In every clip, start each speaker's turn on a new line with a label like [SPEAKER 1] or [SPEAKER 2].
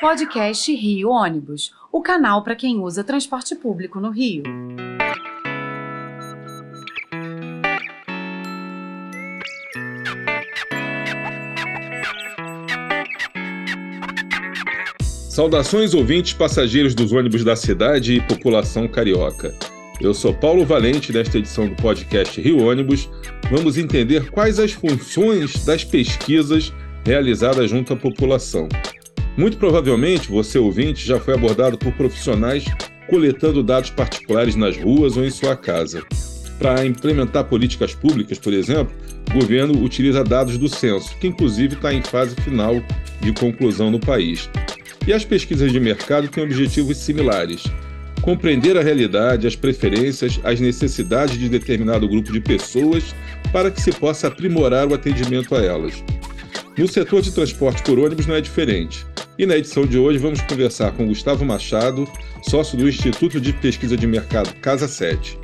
[SPEAKER 1] Podcast Rio Ônibus, o canal para quem usa transporte público no Rio.
[SPEAKER 2] Saudações ouvintes passageiros dos ônibus da cidade e população carioca. Eu sou Paulo Valente, nesta edição do podcast Rio Ônibus. Vamos entender quais as funções das pesquisas realizadas junto à população. Muito provavelmente você, ouvinte, já foi abordado por profissionais coletando dados particulares nas ruas ou em sua casa. Para implementar políticas públicas, por exemplo, o governo utiliza dados do censo, que inclusive está em fase final de conclusão no país. E as pesquisas de mercado têm objetivos similares compreender a realidade, as preferências, as necessidades de determinado grupo de pessoas para que se possa aprimorar o atendimento a elas. No setor de transporte por ônibus não é diferente. E na edição de hoje vamos conversar com Gustavo Machado, sócio do Instituto de Pesquisa de Mercado Casa 7.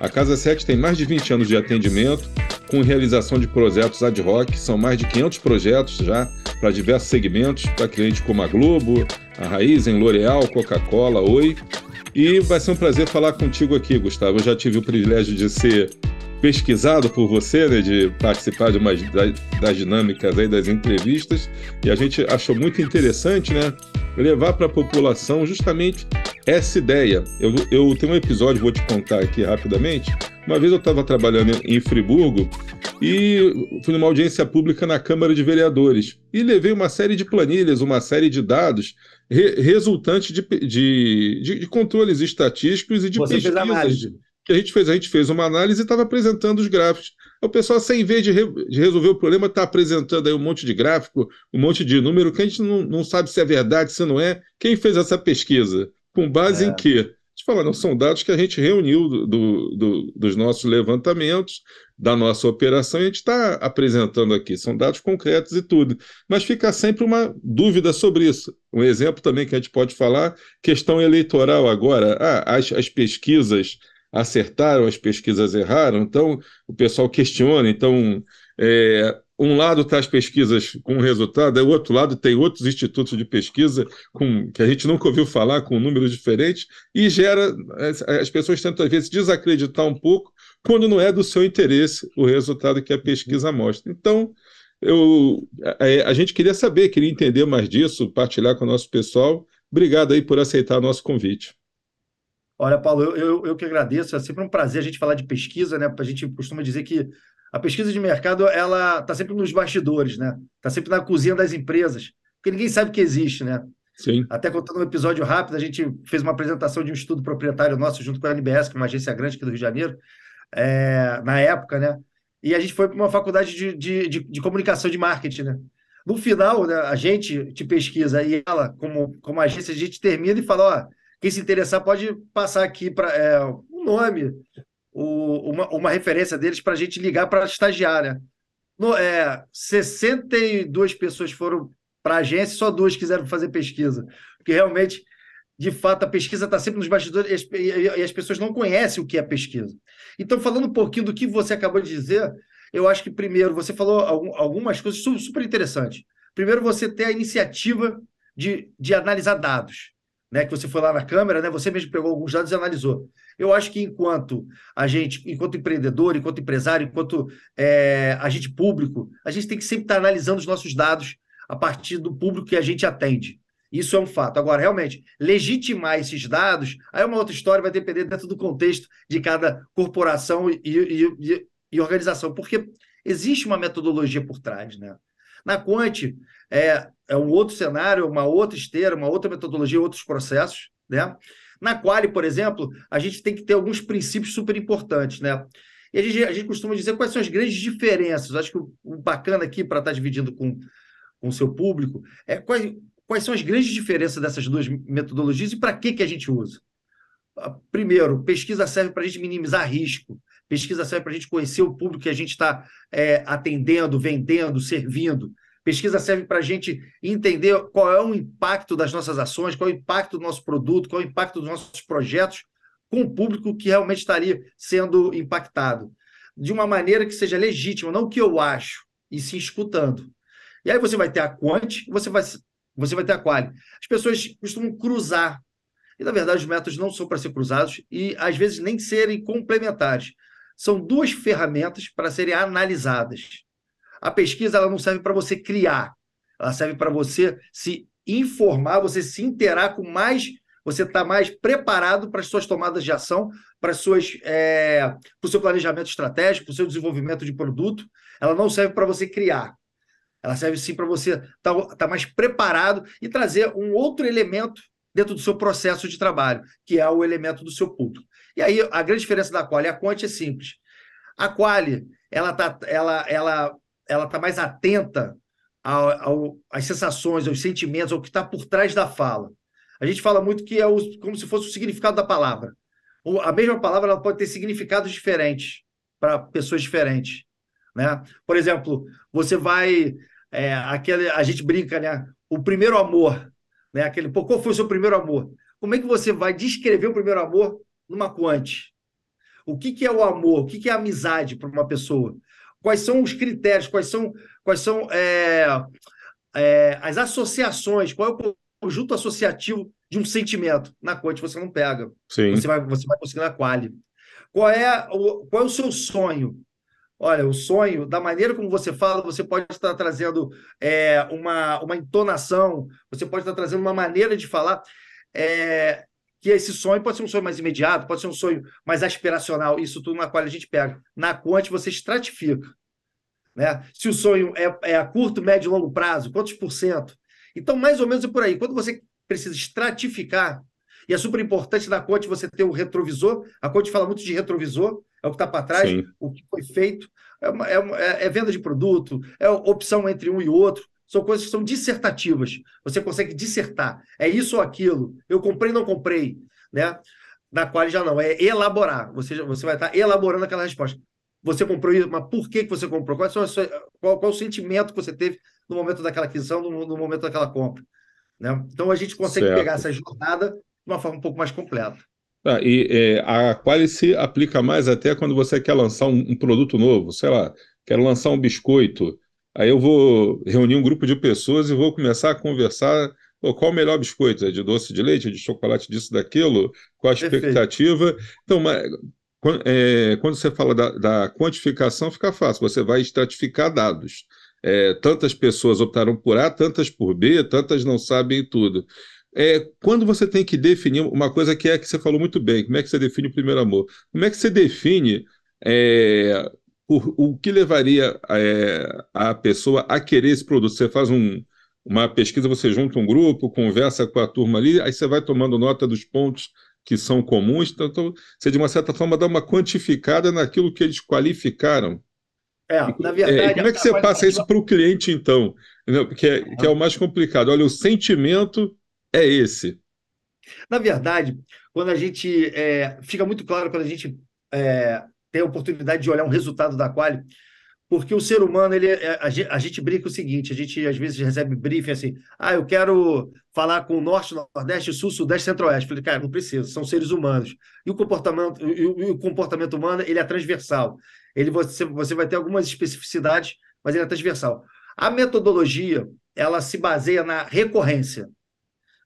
[SPEAKER 2] A Casa 7 tem mais de 20 anos de atendimento, com realização de projetos ad hoc, são mais de 500 projetos já para diversos segmentos, para clientes como a Globo, a Raizen, L'Oréal, Coca-Cola, Oi e vai ser um prazer falar contigo aqui, Gustavo. Eu já tive o privilégio de ser pesquisado por você, né, de participar de umas das dinâmicas aí das entrevistas, e a gente achou muito interessante, né, levar para a população justamente essa ideia. Eu, eu tenho um episódio, vou te contar aqui rapidamente. Uma vez eu estava trabalhando em Friburgo e fui numa audiência pública na Câmara de Vereadores e levei uma série de planilhas, uma série de dados re, resultantes de, de, de, de, controles estatísticos e de
[SPEAKER 3] Você
[SPEAKER 2] pesquisas que a gente fez. A gente fez uma análise e estava apresentando os gráficos. O pessoal, sem em vez de, re, de resolver o problema, está apresentando aí um monte de gráfico, um monte de número que a gente não, não sabe se é verdade, se não é. Quem fez essa pesquisa? Com base é. em quê? Te falando, são dados que a gente reuniu do, do, dos nossos levantamentos, da nossa operação, e a gente está apresentando aqui. São dados concretos e tudo. Mas fica sempre uma dúvida sobre isso. Um exemplo também que a gente pode falar, questão eleitoral agora. Ah, as, as pesquisas acertaram, as pesquisas erraram, então o pessoal questiona, então é, um lado está as pesquisas com resultado, o outro lado tem outros institutos de pesquisa com, que a gente nunca ouviu falar, com números diferentes, e gera. As, as pessoas tentam, às vezes, desacreditar um pouco quando não é do seu interesse o resultado que a pesquisa mostra. Então, eu, a, é, a gente queria saber, queria entender mais disso, partilhar com o nosso pessoal. Obrigado aí por aceitar o nosso convite.
[SPEAKER 3] Olha, Paulo, eu, eu, eu que agradeço. É sempre um prazer a gente falar de pesquisa, né? A gente costuma dizer que a pesquisa de mercado ela está sempre nos bastidores, né? Está sempre na cozinha das empresas, porque ninguém sabe que existe, né?
[SPEAKER 2] Sim.
[SPEAKER 3] Até contando um episódio rápido, a gente fez uma apresentação de um estudo proprietário nosso junto com a NBS, que é uma agência grande aqui do Rio de Janeiro, é, na época, né? E a gente foi para uma faculdade de, de, de, de, comunicação de marketing, né? No final, né, a gente te pesquisa e ela, como, como agência, a gente termina e fala: ó, quem se interessar pode passar aqui para é, um nome, o, uma, uma referência deles para a gente ligar para estagiar, né? No, é, 62 pessoas foram para a agência, só duas quiseram fazer pesquisa. Porque realmente, de fato, a pesquisa está sempre nos bastidores e, e, e as pessoas não conhecem o que é pesquisa. Então, falando um pouquinho do que você acabou de dizer, eu acho que, primeiro, você falou algumas coisas super interessantes. Primeiro, você ter a iniciativa de, de analisar dados né, que você foi lá na câmera, né, você mesmo pegou alguns dados e analisou. Eu acho que enquanto a gente, enquanto empreendedor, enquanto empresário, enquanto é, agente público, a gente tem que sempre estar analisando os nossos dados a partir do público que a gente atende. Isso é um fato. Agora, realmente, legitimar esses dados, aí é uma outra história, vai depender dentro do contexto de cada corporação e, e, e organização, porque existe uma metodologia por trás, né? Na Quant, é, é um outro cenário, uma outra esteira, uma outra metodologia, outros processos, né? Na Quali, por exemplo, a gente tem que ter alguns princípios super importantes, né? E a gente, a gente costuma dizer quais são as grandes diferenças. Acho que o, bacana aqui para estar tá dividindo com, com o seu público é quais, quais são as grandes diferenças dessas duas metodologias e para que, que a gente usa. Ah, primeiro, pesquisa serve para a gente minimizar risco. Pesquisa serve para a gente conhecer o público que a gente está é, atendendo, vendendo, servindo. Pesquisa serve para a gente entender qual é o impacto das nossas ações, qual é o impacto do nosso produto, qual é o impacto dos nossos projetos com o público que realmente estaria sendo impactado. De uma maneira que seja legítima, não o que eu acho, e sim escutando. E aí você vai ter a Quant, você vai você vai ter a quali. As pessoas costumam cruzar. E, na verdade, os métodos não são para ser cruzados e, às vezes, nem serem complementares. São duas ferramentas para serem analisadas. A pesquisa ela não serve para você criar, ela serve para você se informar, você se interar com mais, você está mais preparado para as suas tomadas de ação, para, suas, é, para o seu planejamento estratégico, para o seu desenvolvimento de produto. Ela não serve para você criar. Ela serve sim para você estar tá, tá mais preparado e trazer um outro elemento dentro do seu processo de trabalho, que é o elemento do seu público. E aí a grande diferença da quali e a quant é simples. A quali, ela está ela, ela, ela tá mais atenta ao, ao, às sensações, aos sentimentos, ao que está por trás da fala. A gente fala muito que é o, como se fosse o significado da palavra. A mesma palavra ela pode ter significados diferentes para pessoas diferentes. Né? Por exemplo, você vai. É, aquele, a gente brinca, né? O primeiro amor. Né? Aquele, pô, qual foi o seu primeiro amor? Como é que você vai descrever o primeiro amor numa quante? O que, que é o amor? O que, que é amizade para uma pessoa? Quais são os critérios? Quais são, quais são é, é, as associações? Qual é o conjunto associativo de um sentimento? Na quante você não pega.
[SPEAKER 2] Sim.
[SPEAKER 3] Você vai, você vai conseguir na quali. Qual é, o, qual é o seu sonho? Olha, o sonho, da maneira como você fala, você pode estar trazendo é, uma, uma entonação, você pode estar trazendo uma maneira de falar. É, que esse sonho pode ser um sonho mais imediato, pode ser um sonho mais aspiracional, isso tudo na qual a gente pega. Na quant você estratifica. Né? Se o sonho é, é a curto, médio e longo prazo, quantos por cento? Então, mais ou menos é por aí. Quando você precisa estratificar, e é super importante na quant você ter o retrovisor, a quant fala muito de retrovisor, é o que está para trás, Sim. o que foi feito, é, uma, é, uma, é, venda de produto, é opção entre um e outro. São coisas que são dissertativas. Você consegue dissertar. É isso ou aquilo. Eu comprei não comprei. Né? Na qual já não. É elaborar. Você, você vai estar elaborando aquela resposta. Você comprou isso, mas por que, que você comprou? Qual, qual o sentimento que você teve no momento daquela aquisição, no, no momento daquela compra? Né? Então a gente consegue certo. pegar essa jornada de uma forma um pouco mais completa.
[SPEAKER 2] Ah, e é, a qual se aplica mais até quando você quer lançar um, um, produto novo, sei lá, quero lançar um biscoito, Aí eu vou reunir um grupo de pessoas e vou começar a conversar qual o melhor biscoito? É de doce de leite, de chocolate, disso, daquilo? Qual a expectativa? Perfeito. Então, mas, quando, é, quando, você fala da, da, quantificação, fica fácil, você vai estratificar dados. É, tantas pessoas optaram por A, tantas por B, tantas não sabem tudo. É, quando você tem que definir uma coisa que é que você falou muito bem, como é que você define o primeiro amor? Como é que você define é, o, o que levaria é, a pessoa a querer esse produto? Você faz um, uma pesquisa, você junta um grupo, conversa com a turma ali, aí você vai tomando nota dos pontos que são comuns, então, então você, de uma certa forma, dá uma quantificada naquilo que eles qualificaram.
[SPEAKER 3] É, na verdade. É,
[SPEAKER 2] como é que você passa isso para o cliente, então? Que é, que é o mais complicado. Olha, o sentimento é esse.
[SPEAKER 3] Na verdade, quando a gente. É, fica muito claro quando a gente é, ter a oportunidade de olhar um resultado da quali, porque o ser humano, ele, é, a, gente, a gente brinca o seguinte, a gente às vezes recebe briefing assim, ah, eu quero falar com o Norte, Nordeste, Sul, Sudeste, Centro-Oeste. Falei, cara, não precisa, são seres humanos. E o comportamento, e o, e o comportamento humano, ele é transversal. Ele, você, você vai ter algumas especificidades, mas ele é transversal. A metodologia, ela se baseia na recorrência.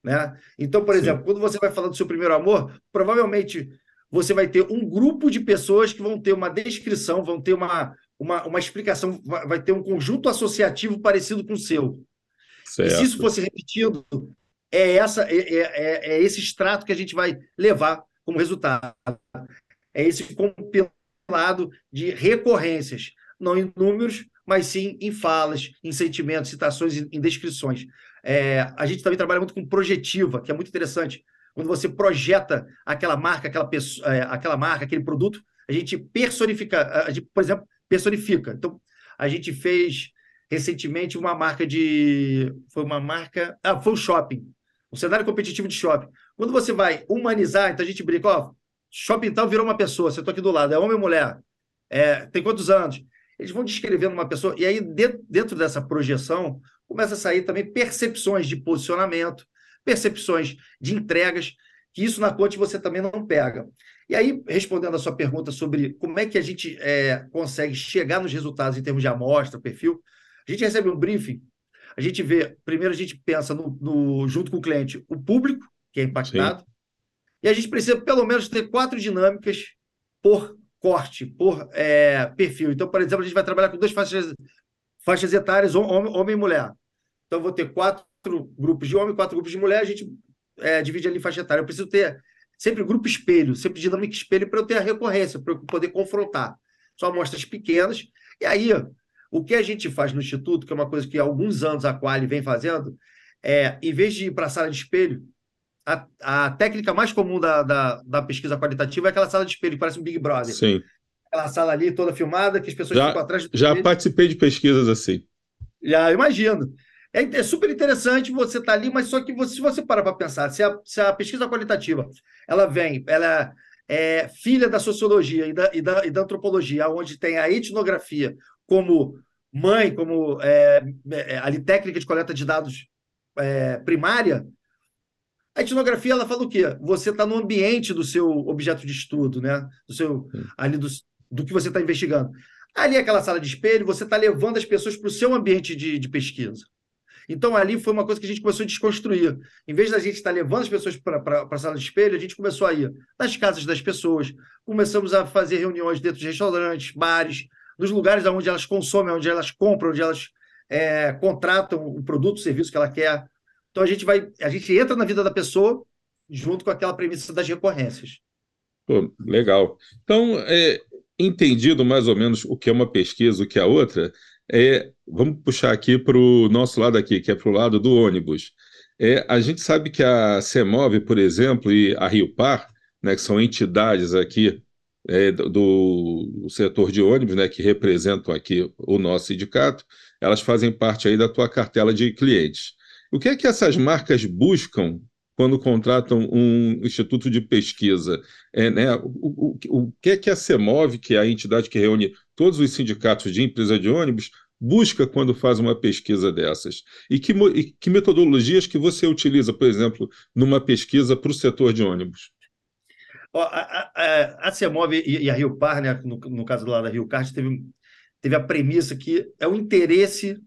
[SPEAKER 3] Né? Então, por Sim. exemplo, quando você vai falar do seu primeiro amor, provavelmente você vai ter um grupo de pessoas que vão ter uma descrição, vão ter uma, uma, uma explicação, vai ter um conjunto associativo parecido com o seu. Certo. E se isso fosse repetido, é, essa, é, é, é, é esse extrato que a gente vai levar como resultado. É esse compilado de recorrências, não em números, mas sim em falas, em sentimentos, citações, em descrições. É, a gente também trabalha muito com projetiva, que é muito interessante quando você projeta aquela marca, aquela, pessoa, é, aquela marca, aquele produto, a gente personifica, a gente, por exemplo, personifica. Então, a gente fez recentemente uma marca de. Foi uma marca. Ah, foi o shopping. Um cenário competitivo de shopping. Quando você vai humanizar, então a gente brinca, ó, shopping tal virou uma pessoa, você está aqui do lado, é homem ou mulher? É, tem quantos anos? Eles vão descrevendo uma pessoa, e aí, dentro dessa projeção, começa a sair também percepções de posicionamento, percepções de entregas, que isso na Conte você também não pega. E aí, respondendo a sua pergunta sobre como é que a gente é, consegue chegar nos resultados em termos de amostra, perfil, a gente recebe um briefing. a gente vê, primeiro a gente pensa no, no junto com o cliente, o público, que é impactado, Sim. e a gente precisa pelo menos ter quatro dinâmicas por corte, por é, perfil. Então, por exemplo, a gente vai trabalhar com duas faixas, faixas etárias, homem, homem e mulher. Então, vou ter quatro grupos de homem, quatro grupos de mulher, a gente é, divide ali faixa etária. Eu preciso ter sempre grupo espelho, sempre dinâmica espelho para eu ter a recorrência, para eu poder confrontar. São amostras pequenas. E aí, o que a gente faz no Instituto, que é uma coisa que há alguns anos a Quali vem fazendo, é, em vez de ir para a sala de espelho, a, a técnica mais comum da, da, da, pesquisa qualitativa é aquela sala de espelho, que parece um Big Brother.
[SPEAKER 2] Sim.
[SPEAKER 3] Aquela sala ali toda filmada, que as pessoas
[SPEAKER 2] já, ficam atrás do Já espelho. participei de pesquisas assim.
[SPEAKER 3] Já, imagino. É, é super interessante você estar tá ali, mas só que você, se você parar para pensar, se a, se a pesquisa qualitativa ela vem, ela é filha da sociologia e da, e da, e da antropologia, onde tem a etnografia como mãe, como é, é, ali técnica de coleta de dados é, primária, a etnografia ela fala o quê? Você está no ambiente do seu objeto de estudo, né? Do seu ali do, do que você está investigando. Ali é aquela sala de espelho, você está levando as pessoas para o seu ambiente de, de, pesquisa. Então ali foi uma coisa que a gente começou a desconstruir. Em vez da gente estar tá levando as pessoas para a sala de espelho, a gente começou a ir nas casas das pessoas, começamos a fazer reuniões dentro de restaurantes, bares, nos lugares onde elas consomem, onde elas compram, onde elas é, contratam o produto, o serviço que ela quer. Então a gente vai, a gente entra na vida da pessoa junto com aquela premissa das recorrências.
[SPEAKER 2] Pô, legal. Então, é, entendido mais ou menos o que é uma pesquisa, o que é outra, é, vamos puxar aqui para o nosso lado aqui, que é para o lado do ônibus. É, a gente sabe que a CEMOV, por exemplo, e a Rio Par, né, que são entidades aqui é, do, do, setor de ônibus, né, que representam aqui o nosso sindicato, elas fazem parte aí da tua cartela de clientes. O que é que essas marcas buscam quando contratam um instituto de pesquisa? É, né, o, o, o que é que a CEMOV, que é a entidade que reúne todos os sindicatos de empresa de ônibus, busca quando faz uma pesquisa dessas? E que, e que metodologias que você utiliza, por exemplo, numa pesquisa para o setor de ônibus?
[SPEAKER 3] a, a, a CEMOV e, a Rio Par, né, no, no caso do lado da Rio Card, teve, teve a premissa que é o interesse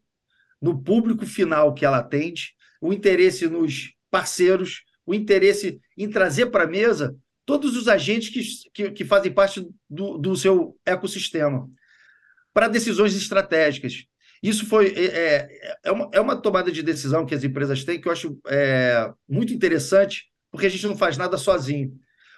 [SPEAKER 3] no público final que ela atende, o interesse nos parceiros, o interesse em trazer para a mesa todos os agentes que, que, que fazem parte do, do, seu ecossistema para decisões estratégicas. Isso foi é, é, é, uma, é uma tomada de decisão que as empresas têm que eu acho é, muito interessante, porque a gente não faz nada sozinho.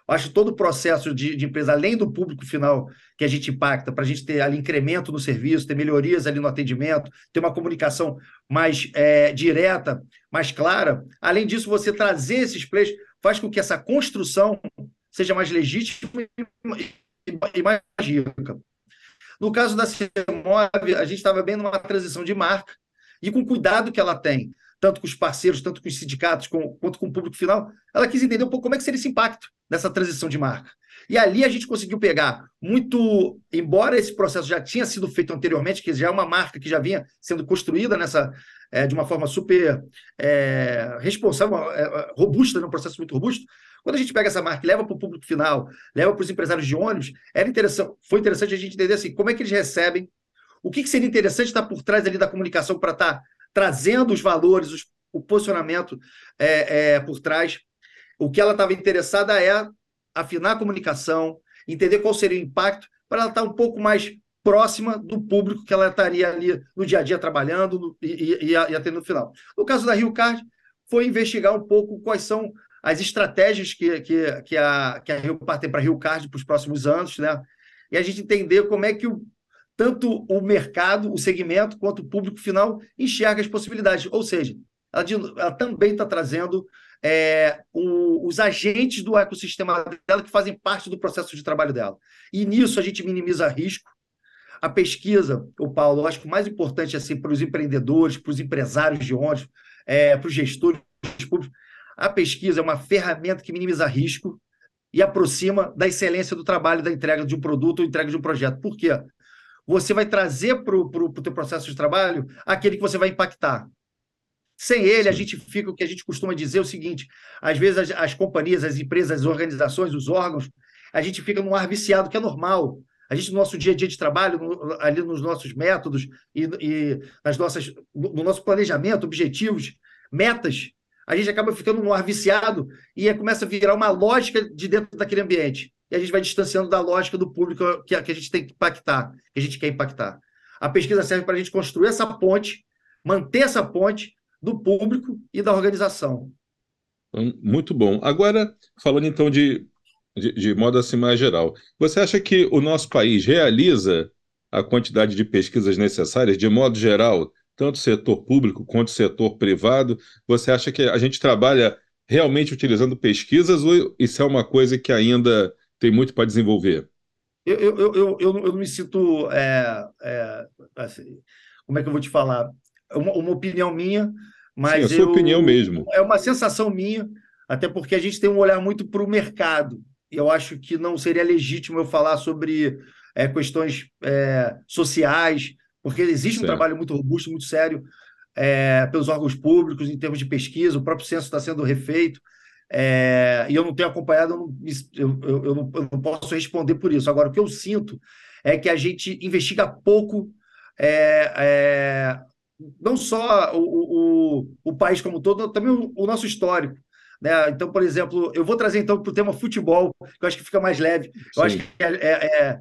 [SPEAKER 3] Eu acho todo o processo de, de, empresa, além do público final que a gente impacta, para a gente ter ali incremento no serviço, ter melhorias ali no atendimento, ter uma comunicação mais é, direta, mais clara. Além disso, você trazer esses players faz com que essa construção seja mais legítima e mais rica. No caso da CEMOV, a gente estava bem numa transição de marca e com o cuidado que ela tem, tanto com os parceiros, tanto com os sindicatos, com, quanto com o público final, ela quis entender um pouco como é que seria esse impacto nessa transição de marca. E ali a gente conseguiu pegar muito, embora esse processo já tinha sido feito anteriormente, que já é uma marca que já vinha sendo construída nessa é, de uma forma super é, responsável, é, robusta, né, um processo muito robusto. Quando a gente pega essa marca e leva para o público final, leva para os empresários de ônibus, era interessante, foi interessante a gente entender assim, como é que eles recebem, o que, que seria interessante estar por trás ali da comunicação para estar trazendo os valores, os, o posicionamento é, é, por trás. O que ela estava interessada é afinar a comunicação, entender qual seria o impacto, para ela estar um pouco mais próxima do público que ela estaria ali no dia a dia trabalhando e, e, e atendendo no final. No caso da Rio Card, foi investigar um pouco quais são as estratégias que, que, que, a, que a Rio Card tem para a Rio Card para os próximos anos, né? E a gente entender como é que o, tanto o mercado, o segmento, quanto o público final enxerga as possibilidades. Ou seja, ela, ela também está trazendo é, o, os agentes do ecossistema dela que fazem parte do processo de trabalho dela. E nisso a gente minimiza risco. A pesquisa, o Paulo, eu acho que o mais importante assim, para os empreendedores, para os empresários de ônibus, é, para os gestores públicos, a pesquisa é uma ferramenta que minimiza risco e aproxima da excelência do trabalho, da entrega de um produto ou entrega de um projeto. Por quê? Você vai trazer para o pro, pro teu processo de trabalho aquele que você vai impactar. Sem ele, a gente fica, o que a gente costuma dizer é o seguinte: às vezes as, as companhias, as empresas, as organizações, os órgãos, a gente fica num ar viciado, que é normal. A gente, no nosso dia a dia de trabalho, no, ali nos nossos métodos e, e nas nossas, no nosso planejamento, objetivos, metas, a gente acaba ficando no ar viciado e começa a virar uma lógica de dentro daquele ambiente. E a gente vai distanciando da lógica do público que, que a gente tem que impactar, que a gente quer impactar. A pesquisa serve para a gente construir essa ponte, manter essa ponte do público e da organização.
[SPEAKER 2] Então, muito bom. Agora, falando então de, de, de modo assim mais geral, você acha que o nosso país realiza a quantidade de pesquisas necessárias, de modo geral, tanto setor público quanto setor privado? Você acha que a gente trabalha realmente utilizando pesquisas ou isso é uma coisa que ainda tem muito para desenvolver?
[SPEAKER 3] Eu, eu, eu, eu, eu não me sinto. É, é, assim, como é que eu vou te falar? Uma, uma opinião minha, mas.
[SPEAKER 2] Sim, a sua opinião mesmo.
[SPEAKER 3] É uma sensação minha, até porque a gente tem um olhar muito para o mercado. E eu acho que não seria legítimo eu falar sobre é, questões é, sociais, porque existe certo. um trabalho muito robusto, muito sério é, pelos órgãos públicos em termos de pesquisa, o próprio censo está sendo refeito, é, e eu não tenho acompanhado, eu não, eu, eu, não, eu não, posso responder por isso. Agora, o que eu sinto é que a gente investiga pouco, é, é não só o, o, o, país como todo, também o, o nosso histórico. Né? Então, por exemplo, eu vou trazer então para o tema futebol, que eu acho que fica mais leve. Eu Sim. acho que é, é, é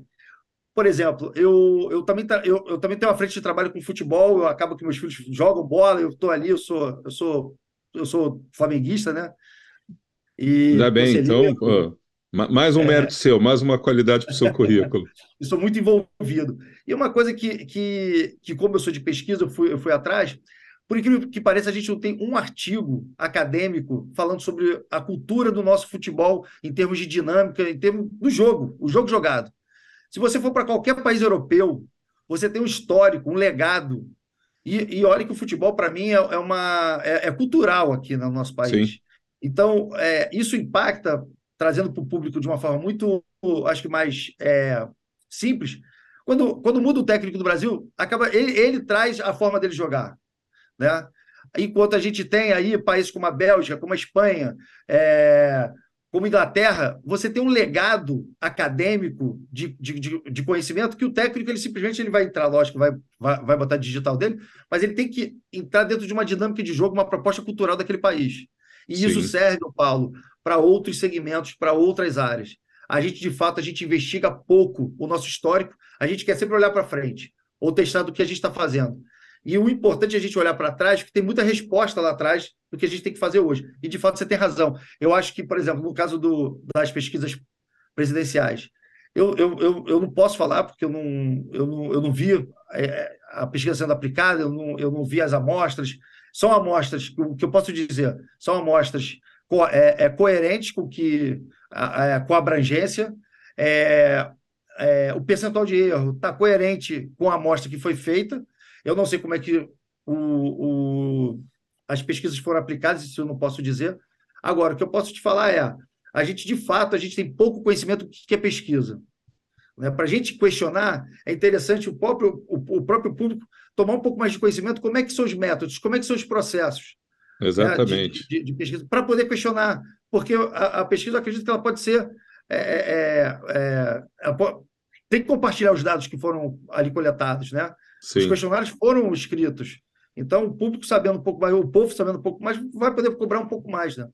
[SPEAKER 3] por exemplo, eu, eu, também, eu, eu também tenho uma frente de trabalho com futebol, eu acabo que meus filhos jogam bola, eu estou ali, eu sou, eu sou, eu sou flamenguista, né?
[SPEAKER 2] E Ainda bem, então, pô, mais um é, mérito seu, mais uma qualidade para o seu currículo.
[SPEAKER 3] Estou muito envolvido. E uma coisa que, que, que, como eu sou de pesquisa, eu fui, eu fui atrás, por incrível que pareça, a gente não tem um artigo acadêmico falando sobre a cultura do nosso futebol em termos de dinâmica, em termos do jogo, o jogo jogado. Se você for para qualquer país europeu, você tem um histórico, um legado. E, e olha que o futebol, para mim, é, é uma, é, é, cultural aqui no nosso país. Sim. Então, é, isso impacta, trazendo para o público de uma forma muito, acho que mais é, simples. Quando, quando muda o técnico do Brasil, acaba ele, ele traz a forma dele jogar. Né? Enquanto a gente tem aí países como a Bélgica, como a Espanha, é, como Inglaterra, você tem um legado acadêmico de, de, de, conhecimento que o técnico ele simplesmente ele vai entrar, lógico, vai, vai, vai botar digital dele, mas ele tem que entrar dentro de uma dinâmica de jogo, uma proposta cultural daquele país. E Sim. isso serve, Paulo, para outros segmentos, para outras áreas. A gente, de fato, a gente investiga pouco o nosso histórico, a gente quer sempre olhar para frente, ou testar do que a gente está fazendo. E o importante é a gente olhar para trás, porque tem muita resposta lá atrás do que a gente tem que fazer hoje. E, de fato, você tem razão. Eu acho que, por exemplo, no caso do, das pesquisas presidenciais, eu, eu, eu, eu não posso falar, porque eu não, eu não, eu não vi é, a pesquisa sendo aplicada, eu não, eu não vi as amostras. São amostras, o que eu posso dizer, são amostras co é, é, coerentes com, que, a, a, com a abrangência, é, é, o percentual de erro está coerente com a amostra que foi feita, eu não sei como é que o, o, as pesquisas foram aplicadas, isso eu não posso dizer. Agora, o que eu posso te falar é, a gente, de fato, a gente tem pouco conhecimento do que é pesquisa. Né? Para a gente questionar, é interessante o próprio, o, o, próprio público tomar um pouco mais de conhecimento como é que são os métodos, como é que são os processos.
[SPEAKER 2] Né, Exatamente.
[SPEAKER 3] De, de, de, pesquisa, para poder questionar. Porque a, a, pesquisa, eu acredito que ela pode ser. É, é, é, é tem que compartilhar os dados que foram ali coletados, né? Sim. Os questionários foram escritos. Então, o público sabendo um pouco mais, o povo sabendo um pouco mais, vai poder cobrar um pouco mais, né?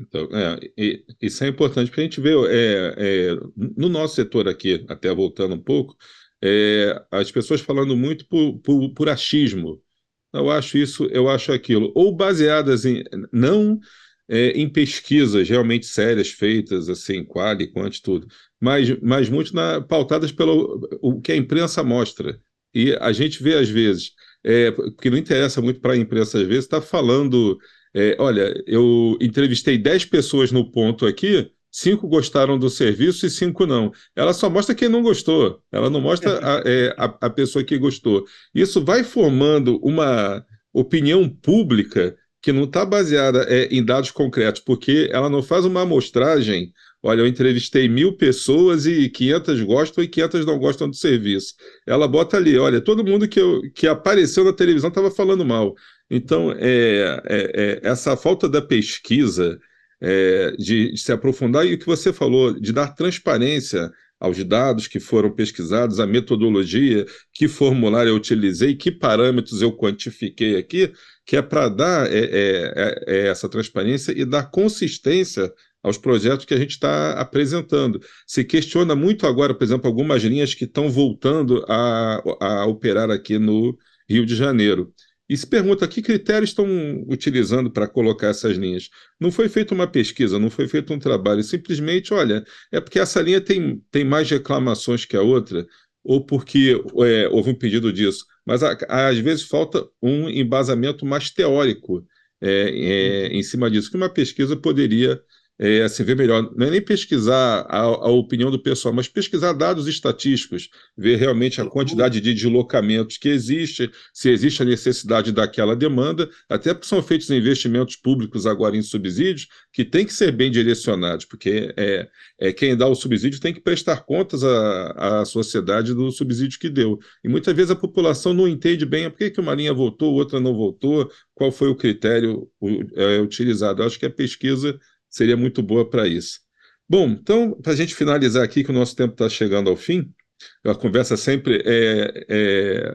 [SPEAKER 2] Então, é, isso é importante, porque a gente vê é, é, no nosso setor aqui, até voltando um pouco, é, as pessoas falando muito por, por, por, achismo. Eu acho isso, eu acho aquilo. Ou baseadas em, não é, em pesquisas realmente sérias, feitas, assim, quali, quanto, tudo, mas, mas muito na, pautadas pelo o que a imprensa mostra. E a gente vê, às vezes, é, que não interessa muito para a imprensa, às vezes, está falando. É, olha, eu entrevistei 10 pessoas no ponto aqui, cinco gostaram do serviço e cinco não. Ela só mostra quem não gostou, ela não mostra a, é, a, a pessoa que gostou. Isso vai formando uma opinião pública que não está baseada é, em dados concretos, porque ela não faz uma amostragem Olha, eu entrevistei mil pessoas e 500 gostam e 500 não gostam do serviço. Ela bota ali, olha, todo mundo que, eu, que apareceu na televisão estava falando mal. Então, é, é, é, essa falta da pesquisa, é, de, de, se aprofundar, e o que você falou, de dar transparência aos dados que foram pesquisados, a metodologia, que formulário eu utilizei, que parâmetros eu quantifiquei aqui, que é para dar é, é, é, essa transparência e dar consistência aos projetos que a gente está apresentando. Se questiona muito agora, por exemplo, algumas linhas que estão voltando a, a operar aqui no Rio de Janeiro. E se pergunta que critérios estão utilizando para colocar essas linhas. Não foi feita uma pesquisa, não foi feito um trabalho, simplesmente, olha, é porque essa linha tem, tem mais reclamações que a outra, ou porque é, houve um pedido disso. Mas às vezes falta um embasamento mais teórico é, é, em cima disso, que uma pesquisa poderia é, assim, ver melhor. Não é nem pesquisar a, a, opinião do pessoal, mas pesquisar dados estatísticos, ver realmente a quantidade de deslocamentos que existe, se existe a necessidade daquela demanda, até porque são feitos investimentos públicos agora em subsídios que têm que ser bem direcionados, porque é, é quem dá o subsídio tem que prestar contas à, sociedade do subsídio que deu. E muitas vezes a população não entende bem por que, que uma linha voltou, outra não voltou, qual foi o critério é, utilizado. Eu acho que a pesquisa seria muito boa para isso. Bom, então, para a gente finalizar aqui, que o nosso tempo está chegando ao fim, a conversa sempre é, é,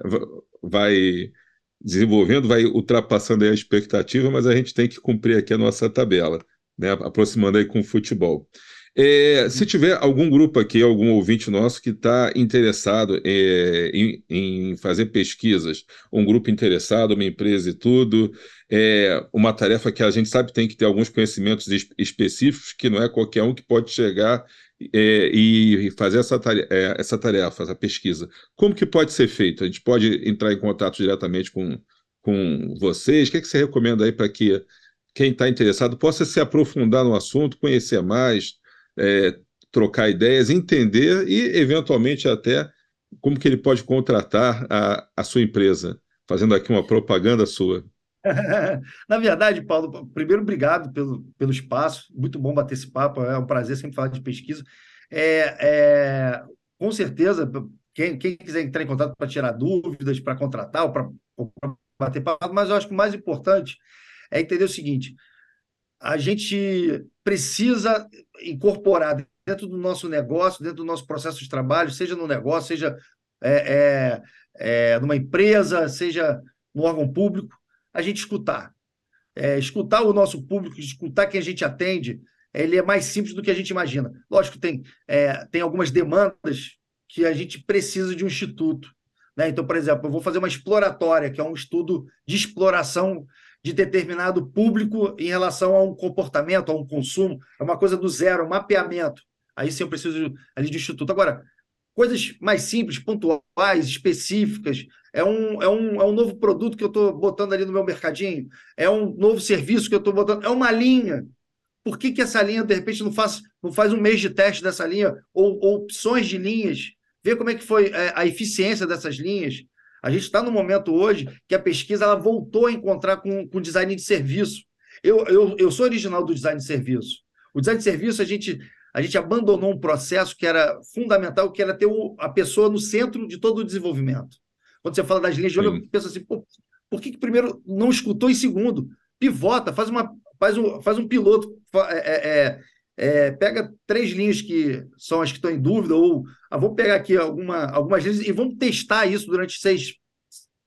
[SPEAKER 2] vai desenvolvendo, vai ultrapassando a expectativa, mas a gente tem que cumprir aqui a nossa tabela, né, aproximando aí com o futebol. É, se tiver algum grupo aqui, algum ouvinte nosso que está interessado é, em, em, fazer pesquisas, um grupo interessado, uma empresa e tudo, é uma tarefa que a gente sabe tem que ter alguns conhecimentos específicos, que não é qualquer um que pode chegar é, e fazer essa tarefa, é, essa tarefa, essa pesquisa. Como que pode ser feito? A gente pode entrar em contato diretamente com, com vocês? O que, é que você recomenda aí para que quem está interessado possa se aprofundar no assunto, conhecer mais? É, trocar ideias, entender e, eventualmente, até como que ele pode contratar a, a sua empresa, fazendo aqui uma propaganda sua.
[SPEAKER 3] Na verdade, Paulo, primeiro, obrigado pelo, pelo espaço, muito bom bater esse papo, é um prazer sempre falar de pesquisa. É, é com certeza, quem, quem, quiser entrar em contato para tirar dúvidas, para contratar ou para bater papo, mas eu acho que o mais importante é entender o seguinte: a gente precisa incorporar dentro do nosso negócio, dentro do nosso processo de trabalho, seja no negócio, seja é, é, é, numa empresa, seja no órgão público, a gente escutar. É, escutar o nosso público, escutar quem a gente atende, ele é mais simples do que a gente imagina. Lógico tem, é, tem algumas demandas que a gente precisa de um instituto. Né? Então, por exemplo, eu vou fazer uma exploratória, que é um estudo de exploração de determinado público em relação a um comportamento, a um consumo, é uma coisa do zero, um mapeamento. Aí sim eu preciso ali de instituto. Agora, coisas mais simples, pontuais, específicas, é um, é um, é um novo produto que eu estou botando ali no meu mercadinho, é um novo serviço que eu estou botando, é uma linha. Por que, que essa linha, de repente, não faz, não faz um mês de teste dessa linha, ou, ou opções de linhas, ver como é que foi é, a eficiência dessas linhas, a gente está no momento hoje que a pesquisa ela voltou a encontrar com, com design de serviço. Eu, eu, eu sou original do design de serviço. O design de serviço, a gente, a gente abandonou um processo que era fundamental, que era ter o, a pessoa no centro de todo o desenvolvimento. Quando você fala das linhas de olho, eu penso assim, pô, por que, que primeiro não escutou e segundo? Pivota, faz, uma, faz, um, faz um piloto, é, é, é, pega três linhas que são as que estão em dúvida, ou ah, vamos pegar aqui alguma, algumas linhas e vamos testar isso durante seis,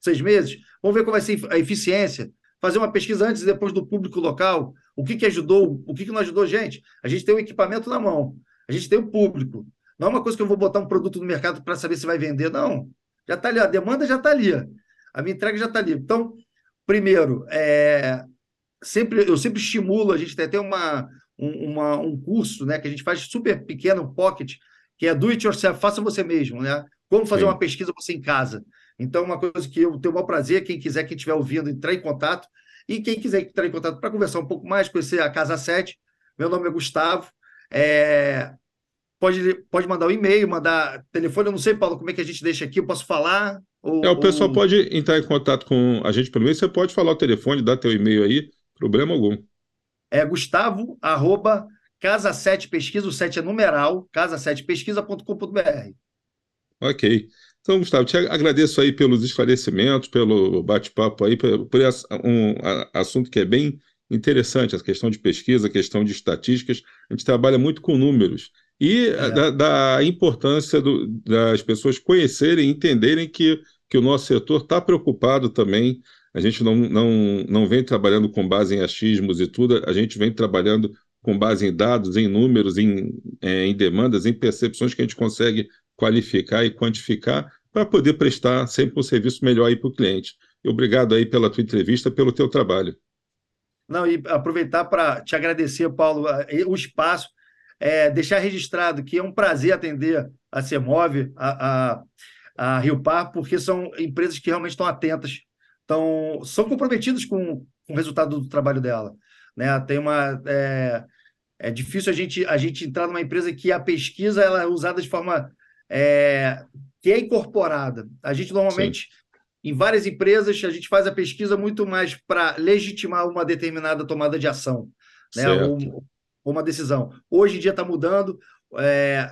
[SPEAKER 3] seis meses. Vamos ver qual vai ser a eficiência. Fazer uma pesquisa antes e depois do público local. O que, que ajudou, o que, que não ajudou, gente? A gente tem o equipamento na mão, a gente tem o público. Não é uma coisa que eu vou botar um produto no mercado para saber se vai vender, não. Já está ali, a demanda já está ali, a minha entrega já está ali. Então, primeiro, é, sempre, eu sempre estimulo, a gente tem até uma, um, uma, um curso né, que a gente faz super pequeno, pocket, que é do it yourself, faça você mesmo, né? Como fazer Sim. uma pesquisa você em casa. Então, uma coisa que eu tenho o maior prazer, quem quiser, quem estiver ouvindo, entrar em contato. E quem quiser entrar em contato para conversar um pouco mais, conhecer a Casa 7, meu nome é Gustavo. É... Pode, pode mandar o um e-mail, mandar telefone. Eu não sei, Paulo, como é que a gente deixa aqui. Eu posso falar?
[SPEAKER 2] Ou, é, o pessoal ou... pode entrar em contato com a gente pelo e-mail. Você pode falar o telefone, dar teu e-mail aí, problema algum
[SPEAKER 3] é gustavo, arroba, casa 7 pesquisa, o 7 é numeral, casa7pesquisa.com.br.
[SPEAKER 2] Ok. Então, Gustavo, te agradeço aí pelos esclarecimentos, pelo bate-papo aí, por, um assunto que é bem interessante, a questão de pesquisa, a questão de estatísticas. A gente trabalha muito com números e é. da, da, importância do, das pessoas conhecerem, entenderem que, que o nosso setor está preocupado também. A gente não, não, não vem trabalhando com base em achismos e tudo, a gente vem trabalhando com base em dados, em números, em, é, em demandas, em percepções que a gente consegue qualificar e quantificar para poder prestar sempre um serviço melhor aí para o cliente. Obrigado aí pela tua entrevista, pelo teu trabalho.
[SPEAKER 3] Não, e aproveitar para te agradecer, Paulo, o espaço é, deixar registrado que é um prazer atender a Semove, a, a, a Rio Par, porque são empresas que realmente estão atentas, estão, são comprometidas com, com o resultado do trabalho dela. Né? Tem uma. É, é difícil a gente, a gente entrar numa empresa que a pesquisa ela é usada de forma é, que é incorporada. A gente normalmente, Sim. em várias empresas, a gente faz a pesquisa muito mais para legitimar uma determinada tomada de ação. Né? Ou, uma decisão. Hoje em dia está mudando. É,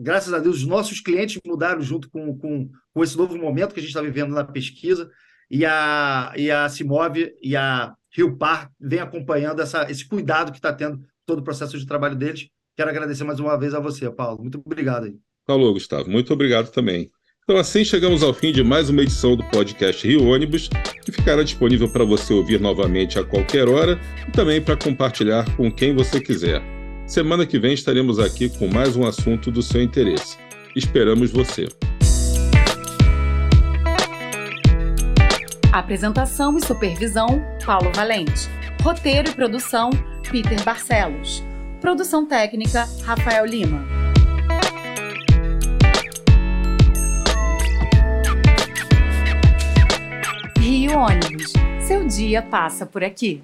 [SPEAKER 3] graças a Deus, os nossos clientes mudaram junto com, com, com esse novo momento que a gente está vivendo na pesquisa. E a, e a Simove e a Rio Par vem acompanhando essa, esse cuidado que está tendo todo o processo de trabalho deles. Quero agradecer mais uma vez a você, Paulo. Muito obrigado aí.
[SPEAKER 2] Falou, Gustavo. Muito obrigado também. Então, assim chegamos ao fim de mais uma edição do podcast Rio Ônibus, que ficará disponível para você ouvir novamente a qualquer hora e também para compartilhar com quem você quiser. Semana que vem estaremos aqui com mais um assunto do seu interesse. Esperamos você.
[SPEAKER 1] Apresentação e supervisão: Paulo Valente. Roteiro e produção: Peter Barcelos. Produção técnica: Rafael Lima. Rio Ônibus. Seu dia passa por aqui.